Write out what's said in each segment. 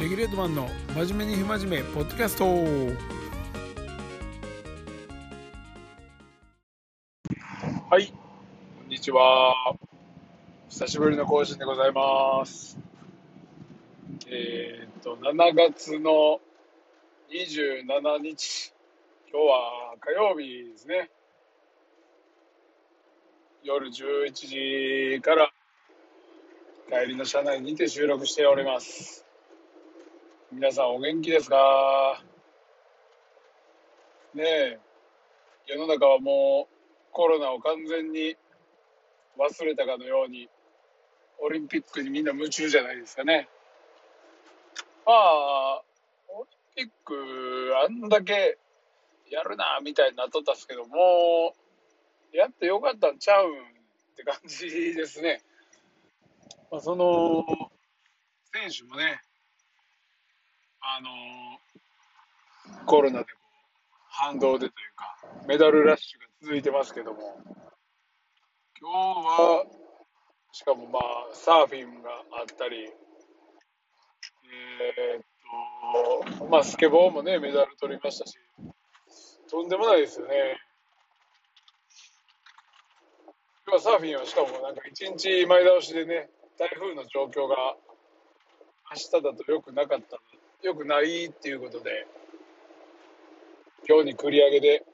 レギュレートマンの真面目に不真面目ポッドキャスト。はいこんにちは。久しぶりの更新でございます。えー、っと7月の27日。今日は火曜日ですね。夜11時から帰りの車内にて収録しております。皆さんお元気ですか？ねえ、世の中はもうコロナを完全に忘れたかのように、オリンピックにみんな夢中じゃないですかね。まあ、オリンピックあんだけやるな、みたいになっとったっすけど、も、やってよかったんちゃうんって感じですね。まあ、その選手もね、あのコロナでこう反動でというか、メダルラッシュが続いてますけども、今日は、しかもまあ、サーフィンがあったり、えー、っと、まあ、スケボーもね、メダル取りましたし、とんでもないですよね。今日はサーフィンはしかもなんか一日前倒しでね、台風の状況が明日だと良くなかった良くないっていうことで今日に繰り上げで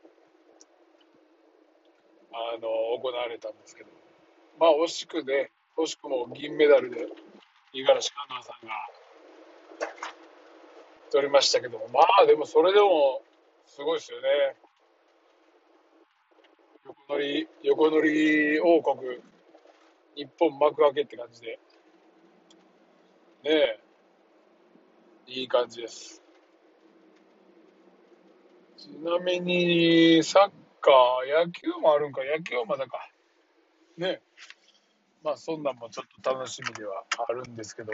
あの行われたんですけどまあ惜しくね惜しくも銀メダルで五十嵐カノアさんが取りましたけどもまあでもそれでもすごいですよね横乗り横乗り王国日本幕開けって感じで。ねえ。いい感じです。ちなみに、サッカー、野球もあるんか、野球はまだか。ね。まあ、そんなんもちょっと楽しみではあるんですけど、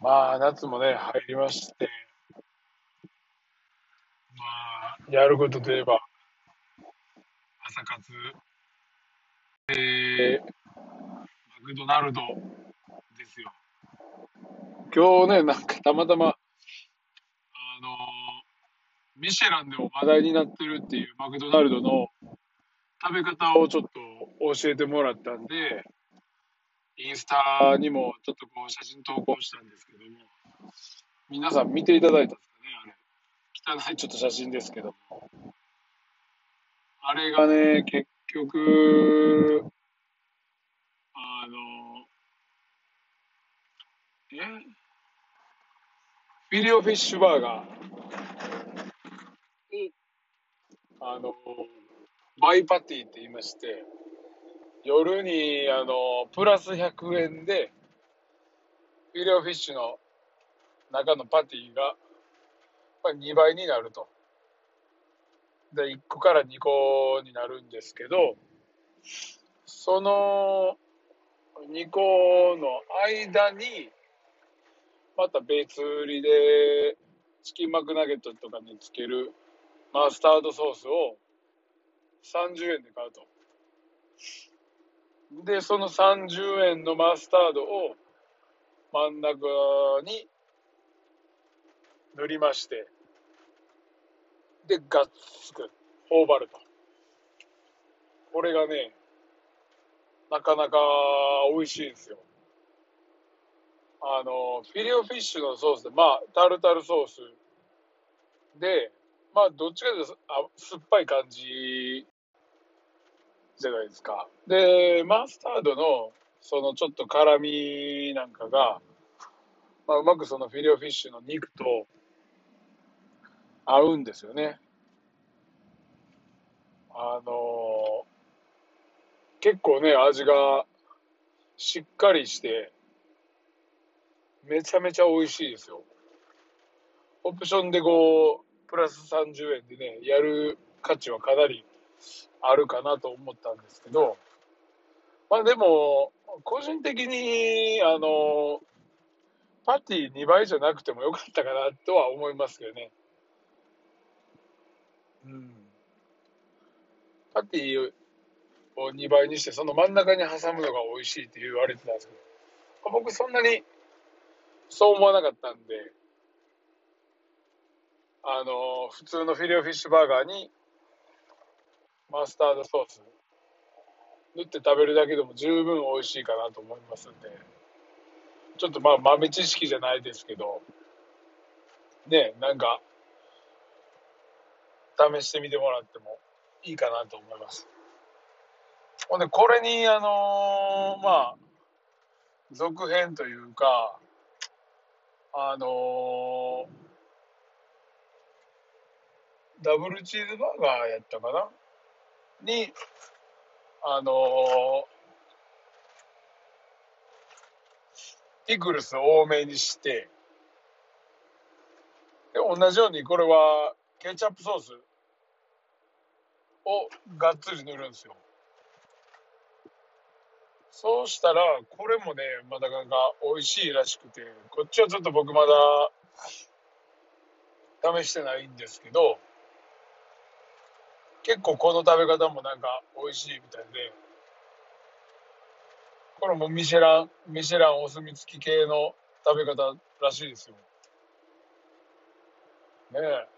まあ、夏もね、入りまして、まあ、やることといえば、朝活えー、マクドナルドですよ。今日ね、なんかたまたま、あのミシェランでも話題になってるっていうマクドナルドの食べ方をちょっと教えてもらったんで、インスタにもちょっとこう写真投稿したんですけども、皆さん見ていただいたんですかね、あれ。汚いちょっと写真ですけども。あれがね、結局、あの、え？フィリオフィッシュバーガーあの、バイパティって言いまして、夜に、あの、プラス100円で、フィリオフィッシュの中のパティが、2倍になると。で1個から2個になるんですけどその2個の間にまた別売りでチキンマクナゲットとかにつけるマスタードソースを30円で買うと。で、その30円のマスタードを真ん中に塗りまして、で、がっつく、頬張ると。これがね、なかなか美味しいんですよ。あの、フィレオフィッシュのソースで、まあ、タルタルソースで、まあ、どっちかというとあ酸っぱい感じじゃないですか。で、マスタードの、そのちょっと辛みなんかが、まあ、うまくそのフィレオフィッシュの肉と合うんですよね。あの、結構ね、味がしっかりして、めちゃめちゃ美味しいですよ。オプションでこう、プラス30円でね、やる価値はかなりあるかなと思ったんですけど、まあでも、個人的に、あの、パティ2倍じゃなくてもよかったかなとは思いますけどね。うん。パティを2倍にして、その真ん中に挟むのが美味しいって言われてたんですけど、僕そんなにそう思わなかったんで、あの、普通のフィレオフィッシュバーガーに、マスタードソース塗って食べるだけでも十分美味しいかなと思いますんで、ちょっとまあ豆知識じゃないですけど、ね、なんか、試してみてもらってもいいかなと思います。ほんで、これに、あのー、まあ、続編というか、あのー、ダブルチーズバーガーやったかな？に、あのー、ピクルス多めにして、で、同じようにこれはケチャップソースをがっつり塗るんですよ。そうしたら、これもね、まだなんか美味しいらしくて、こっちはちょっと僕まだ試してないんですけど、結構この食べ方もなんか美味しいみたいで、これもミシェラン、ミシェランお墨付き系の食べ方らしいですよ。ねえ。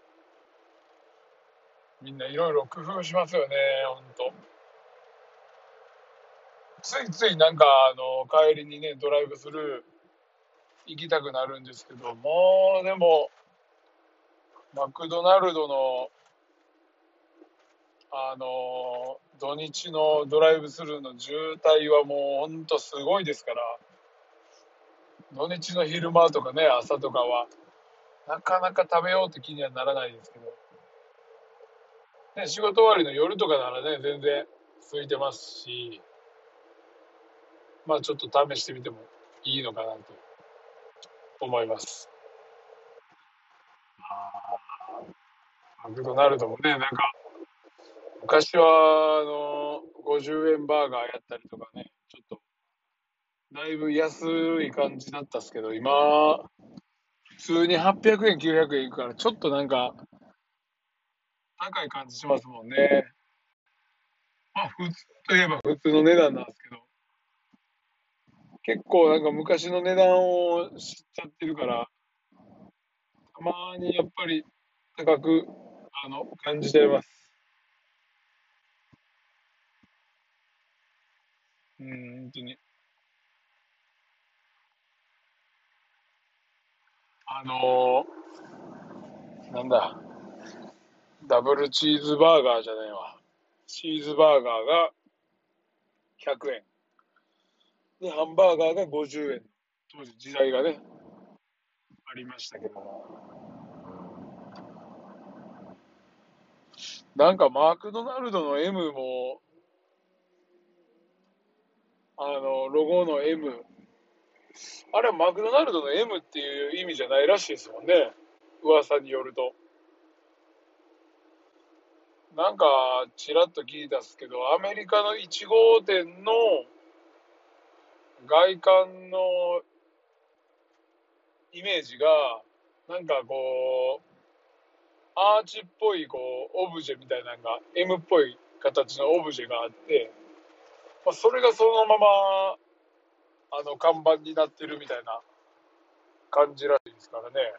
みんないろいろ工夫しますよね、ほんと。ついついなんか、あの、帰りにね、ドライブスルー行きたくなるんですけど、もう、でも、マクドナルドの、あの、土日のドライブスルーの渋滞はもうほんとすごいですから、土日の昼間とかね、朝とかは、なかなか食べようって気にはならないですけど、ね、仕事終わりの夜とかならね、全然空いてますし、まあちょっと試してみてもいいのかなと思います。マクドナルドもね、なんか、昔は、あの、50円バーガーやったりとかね、ちょっと、だいぶ安い感じだったっすけど、今、普通に800円、900円いくから、ちょっとなんか、高い感じしますもんね。まあ、普通といえば普通の値段なんですけど、結構なんか昔の値段を知っちゃってるから、たまにやっぱり高く、あの、感じちゃいます。うん、本当に。あのー、なんだ。ダブルチーズバーガーじゃないわ。チーズバーガーが100円。で、ハンバーガーが50円。当時時代がね、ありましたけども。なんかマクドナルドの M も、あの、ロゴの M。あれはマクドナルドの M っていう意味じゃないらしいですもんね。噂によると。なんか、ちらっと聞いたっすけど、アメリカの1号店の外観のイメージが、なんかこう、アーチっぽいこう、オブジェみたいなのが、M っぽい形のオブジェがあって、まあ、それがそのまま、あの、看板になってるみたいな感じらしいですからね。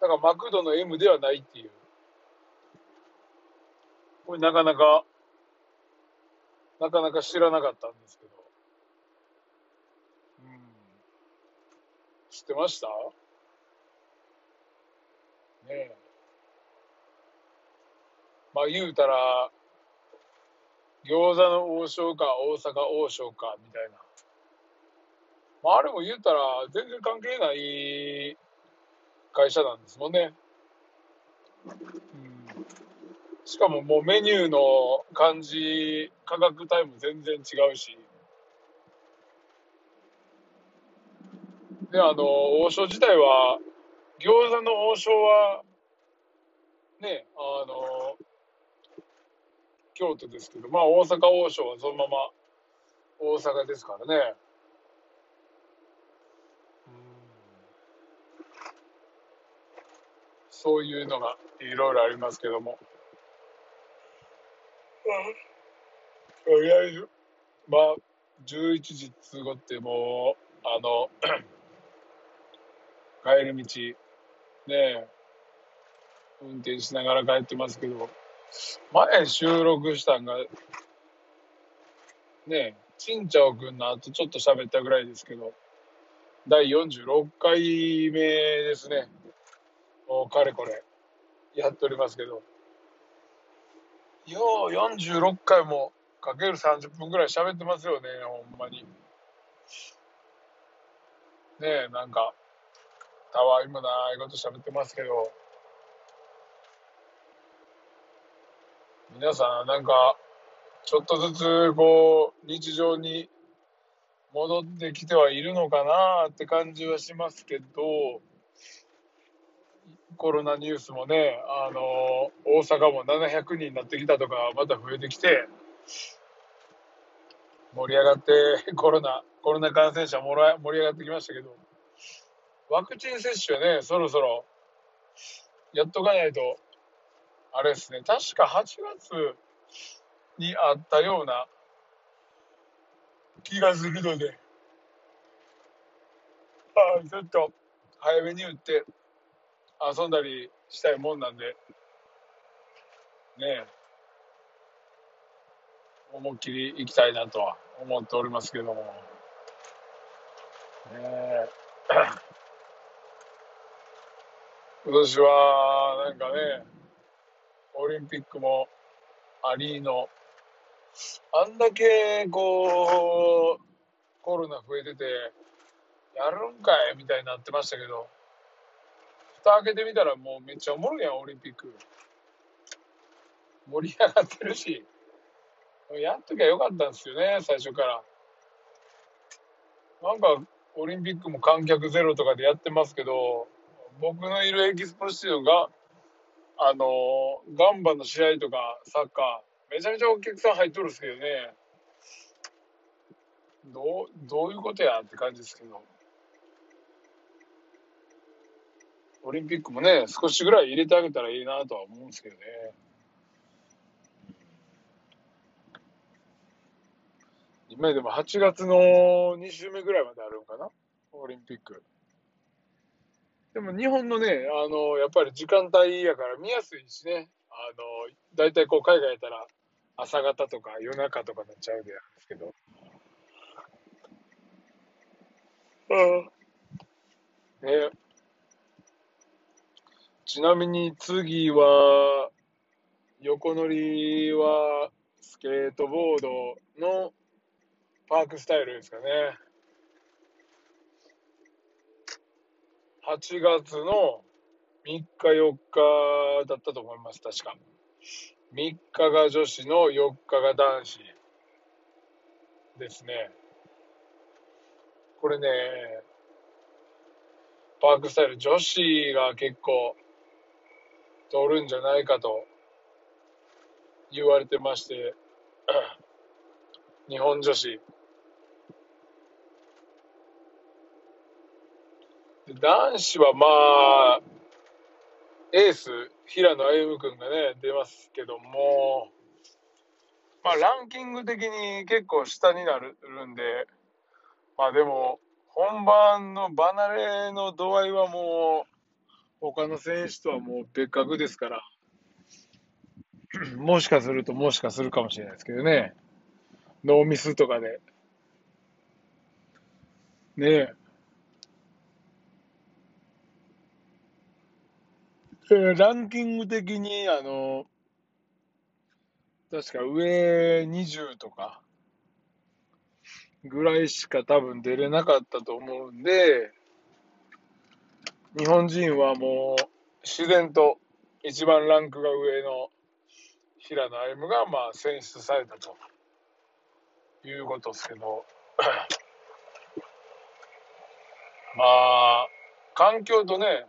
だからマクドの M ではないっていう。これなかなか、なかなか知らなかったんですけど。うん。知ってました？ねえ。まあ言うたら、餃子の王将か大阪王将かみたいな。まああれも言うたら全然関係ない会社なんですもんね。うんしかももうメニューの感じ、価格帯も全然違うし。で、あの、王将自体は、餃子の王将は、ね、あの、京都ですけど、まあ大阪王将はそのまま大阪ですからね。そういうのがいろいろありますけども。とりあえず、まあ、11時通過ってもう、あの、帰り道、ね、運転しながら帰ってますけど、前収録したんが、ねえ、ちんちゃおくんの後ちょっと喋ったぐらいですけど、第46回目ですね。もうかれこれ、やっておりますけど。よう46回もかける30分ぐらい喋ってますよね、ほんまに。ねえ、なんか、たわいもないこと喋ってますけど、皆さん、なんか、ちょっとずつ、こう、日常に戻ってきてはいるのかなって感じはしますけど、コロナニュースもね、あの、大阪も700人になってきたとか、また増えてきて、盛り上がって、コロナ、コロナ感染者もら盛り上がってきましたけど、ワクチン接種ね、そろそろやっとかないと、あれですね、確か8月にあったような気がするので、あちょっと早めに打って遊んだりしたいもんなんで、ねえ、思いっきり行きたいなとは思っておりますけども。ねえ。今年は、なんかね、オリンピックもありの、あんだけ、こう、コロナ増えてて、やるんかいみたいになってましたけど、蓋開けてみたらもうめっちゃおもろいやん、オリンピック。盛り上がってるし、やっときゃよかったんですよね、最初から。なんか、オリンピックも観客ゼロとかでやってますけど、僕のいるエキスポシティが、あの、ガンバの試合とかサッカー、めちゃめちゃお客さん入っとるんですけどね、どう、どういうことやって感じですけど。オリンピックもね、少しぐらい入れてあげたらいいなとは思うんですけどね。今でも8月の2週目ぐらいまであるのかな？オリンピック。でも日本のね、あの、やっぱり時間帯やから見やすいしね、あの、大体こう海外やったら朝方とか夜中とかになっちゃうでなんですけど。うん。ねちなみに次は、横乗りはスケートボードのパークスタイルですかね。8月の3日4日だったと思います、確か。3日が女子の4日が男子ですね。これね、パークスタイル女子が結構通るんじゃないかと言われてまして、日本女子。男子はまあ、エース、平野歩夢君がね、出ますけども、まあランキング的に結構下になるんで、まあでも、本番の離れの度合いはもう、他の選手とはもう別格ですから、もしかするともしかするかもしれないですけどね。ノーミスとかで。ねえ。ランキング的に、あの、確か上20とかぐらいしか多分出れなかったと思うんで、日本人はもう自然と一番ランクが上の平野歩夢がまあ選出されたということですけどまあ環境とね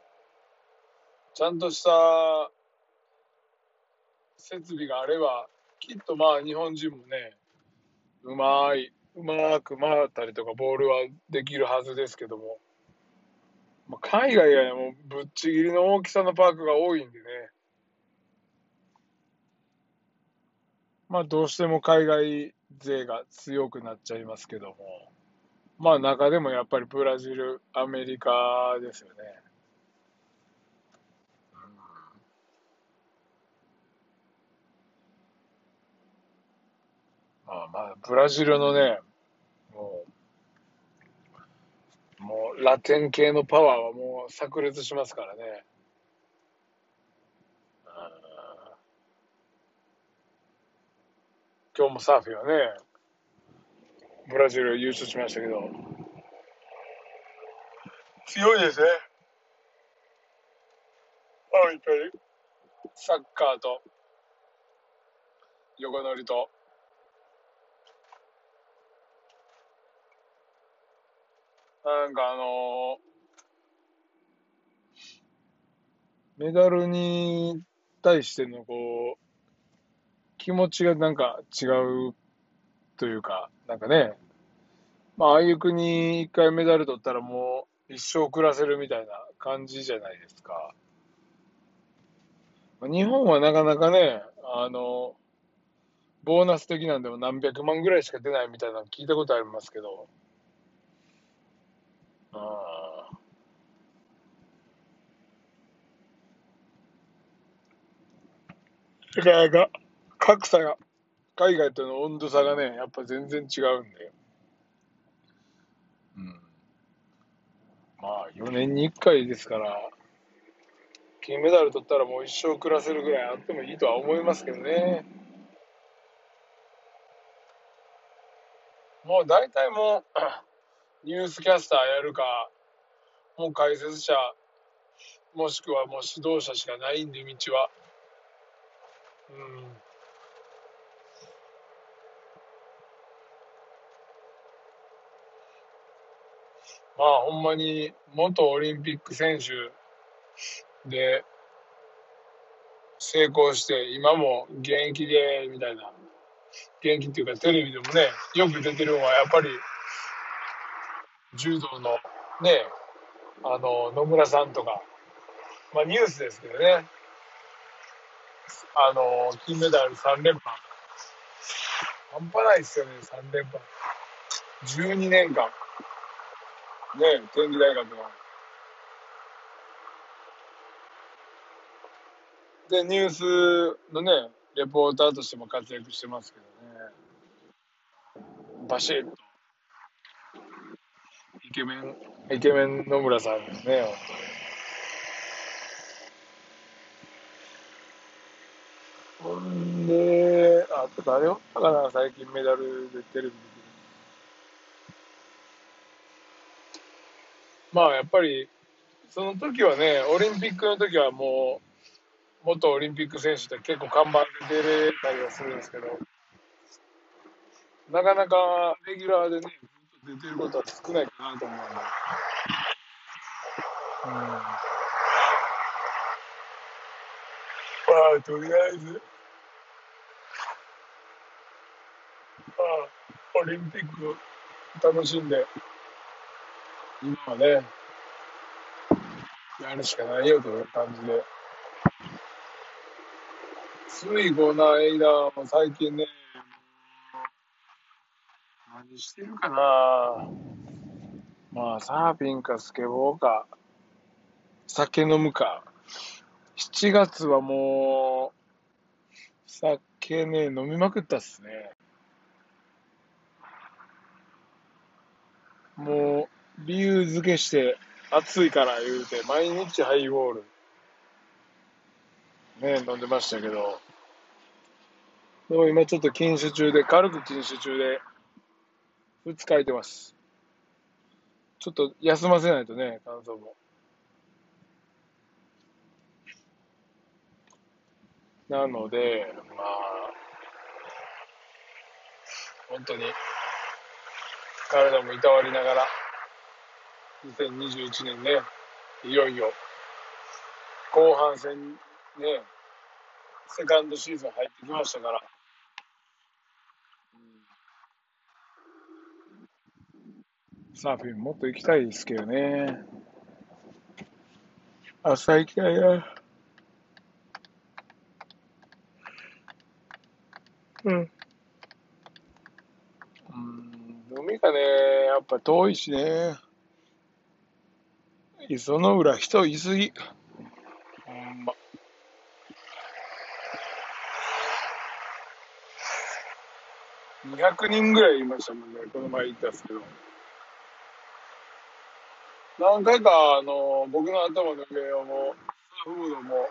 ちゃんとした設備があればきっとまあ日本人もねうまいうまく回ったりとかボールはできるはずですけどもまあ、海外はもうぶっちぎりの大きさのパークが多いんでね。まあどうしても海外勢が強くなっちゃいますけども。まあ中でもやっぱりブラジル、アメリカですよね。あまあ、ブラジルのね、もう、もうラテン系のパワーはもう炸裂しますからね。今日もサーフィンはね、ブラジル優勝しましたけど、強いですね。あ、いっぱいサッカーと、横乗りと、なんかあのメダルに対してのこう、気持ちがなんか違うというか、なんかね、まあ、ああいう国一回メダル取ったらもう一生暮らせるみたいな感じじゃないですか。日本はなかなかね、あの、ボーナス的なんでも何百万ぐらいしか出ないみたいなの聞いたことありますけど、あなかか格差が、海外との温度差がね、やっぱ全然違うんで。うん。まあ、4年に1回ですから、金メダル取ったらもう一生暮らせるぐらいあってもいいとは思いますけどね。もう大体もう、ニュースキャスターやるか、もう解説者、もしくはもう指導者しかないんで、道は。うん。まあほんまに元オリンピック選手で成功して今も現役でみたいな現役っていうかテレビでもねよく出てるのはやっぱり柔道のねあの野村さんとかまあニュースですけどねあの金メダル3連覇半端ないですよね3連覇12年間ね、天理大学の。で、ニュースのね、レポーターとしても活躍してますけどね。バシッと。イケメン、イケメン野村さんですね、ほんで、あと誰よ。ったかな、最近メダルでテレビでまあやっぱり、その時はね、オリンピックの時はもう、元オリンピック選手って結構看板で出れたりはするんですけど、なかなかレギュラーでね、出てることは少ないかなと思う。うん。まあ、とりあえず、まあ、オリンピック楽しんで、今はね、やるしかないよという感じで。ついこの間も最近ね、何してるかなまあ、サーフィンかスケボーか、酒飲むか。7月はもう、酒ね、飲みまくったっすね。もう、理由付けして、暑いから言うて、毎日ハイボール、ね、飲んでましたけど、でも今ちょっと禁酒中で、軽く禁酒中で、日空いてます。ちょっと休ませないとね、乾燥も。なので、まあ、本当に、体もいたわりながら、2021年ね、いよいよ、後半戦ね、セカンドシーズン入ってきましたから、サーフィンもっと行きたいですけどね。朝行きたいな。うん。うん、海りがね、やっぱ遠いしね。磯の浦人いすぎ。ほんま。200人ぐらいいましたもんね、この前行ったんですけど。何回か、あの、僕の頭の上をもう、フードも、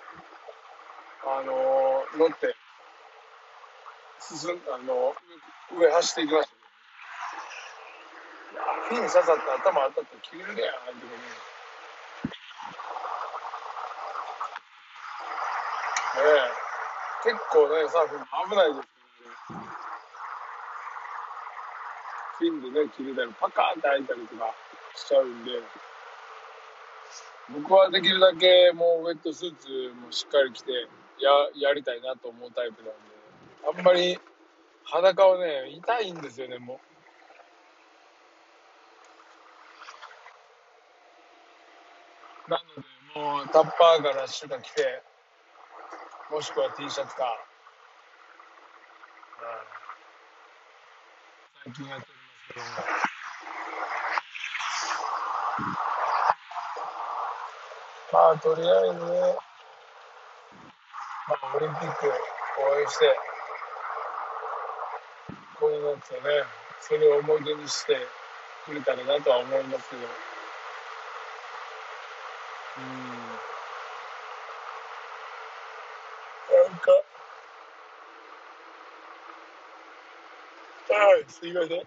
あの、乗って、進ん、あの、上走っていきましたけど、ね、フィン刺さって頭当たって切れるやん、あの時ね。ねえ。結構ね、サーフィン危ないですけどね。フィンでね、切れたり、パカーンって開いたりとかしちゃうんで、僕はできるだけもうウェットスーツもしっかり着てややりたいなと思うタイプなんで、あんまり裸はね、痛いんですよね、もう。なので、もうタッパーかラッシュか着て、もしくは T シャツか、うん、最近やっておりますけども。まあ、とりあえず、まあ、オリンピック応援して、こういう夏をね、それを思い出にしてくれたらなとは思いますけど、うん。なんか、はい、すいません。あ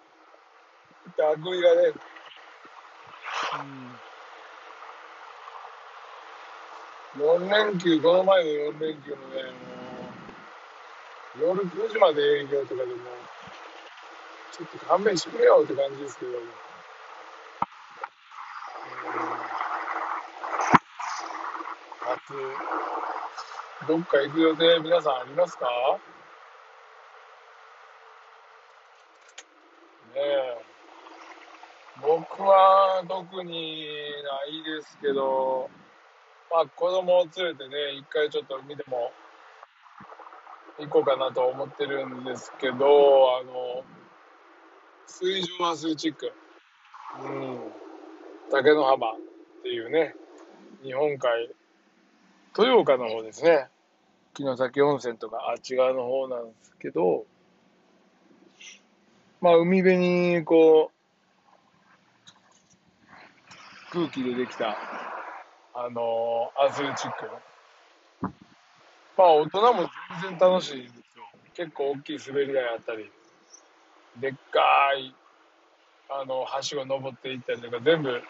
くびがね、うん4連休、この前の4連休もね、もう、夜9時まで営業とかでも、ちょっと勘弁してくれよって感じですけど。も、夏、どっか行く予定皆さんありますか？ねえ。僕は特にないですけど、まあ、子供を連れてね、一回ちょっと海でも行こうかなと思ってるんですけど、あの、水上アスレチック、うん、竹の浜っていうね、日本海、豊岡の方ですね。城崎温泉とかあっち側の方なんですけど、まあ海辺にこう、空気でできたあのアスレチック。まあ、大人も全然楽しいんですよ。結構大きい滑り台あったり、でっかい、あの、橋を登っていったりとか、全部、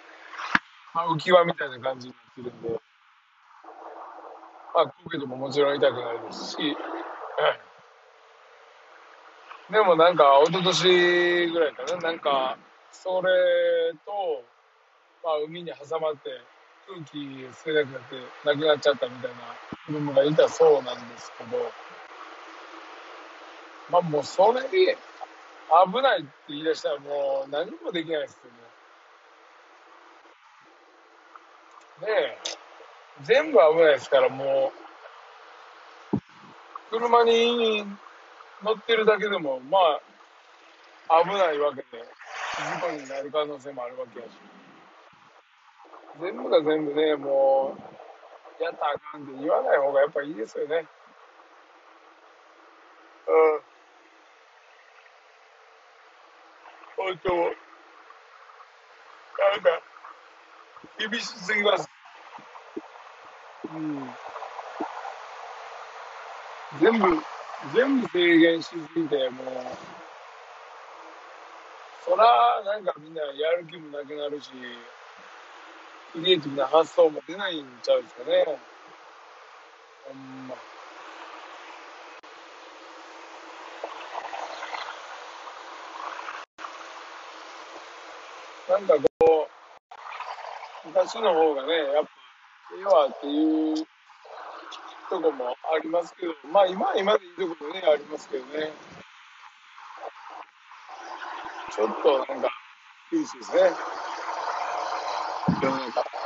まあ、浮き輪みたいな感じになってるんで、まあ、こけてももちろん痛くないですし、でもなんか、一昨年ぐらいかな、なんか、それと、まあ、海に挟まって、空気吸えなくなって亡くなっちゃったみたいな子供がいたそうなんですけど、まあもうそれで危ないって言い出したらもう何もできないですよね。ねえ。全部危ないですからもう、車に乗ってるだけでもまあ危ないわけで、事故になる可能性もあるわけやし。全部が全部ね、もう、やったらあかんって言わない方がやっぱいいですよね。うん。本当、なんか、厳しすぎます。うん。全部、全部制限しすぎて、もう、そら、なんかみんなやる気もなくなるし、クリエイティブな発想も出ないんちゃうんですかね。ほんま。なんかこう、昔の方がね、やっぱ、ええわっていうとこもありますけど、まあ今は今でいいとこもね、ありますけどね。ちょっとなんか、厳しいですね。世の中。